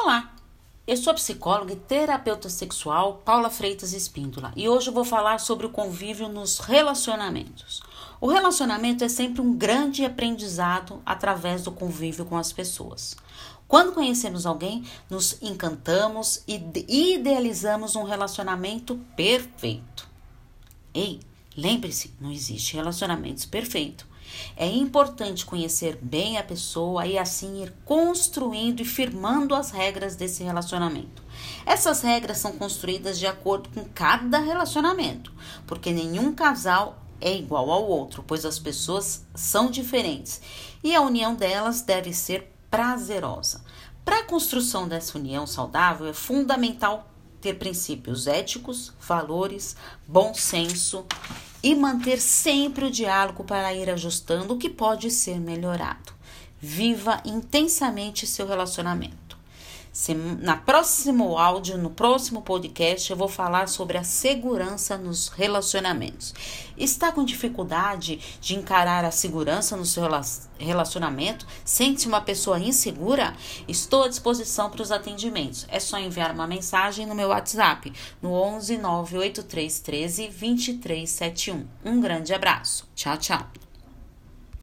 Olá, eu sou psicóloga e terapeuta sexual Paula Freitas Espíndola e hoje eu vou falar sobre o convívio nos relacionamentos. O relacionamento é sempre um grande aprendizado através do convívio com as pessoas. Quando conhecemos alguém, nos encantamos e idealizamos um relacionamento perfeito. Ei, lembre-se, não existe relacionamentos perfeitos. É importante conhecer bem a pessoa e assim ir construindo e firmando as regras desse relacionamento. Essas regras são construídas de acordo com cada relacionamento, porque nenhum casal é igual ao outro, pois as pessoas são diferentes e a união delas deve ser prazerosa. Para a construção dessa união saudável é fundamental ter princípios éticos, valores, bom senso e manter sempre o diálogo para ir ajustando o que pode ser melhorado. Viva intensamente seu relacionamento. Na próximo áudio, no próximo podcast, eu vou falar sobre a segurança nos relacionamentos. Está com dificuldade de encarar a segurança no seu relacionamento? Sente-se uma pessoa insegura? Estou à disposição para os atendimentos. É só enviar uma mensagem no meu WhatsApp no 11 983 13 2371. Um grande abraço. Tchau, tchau.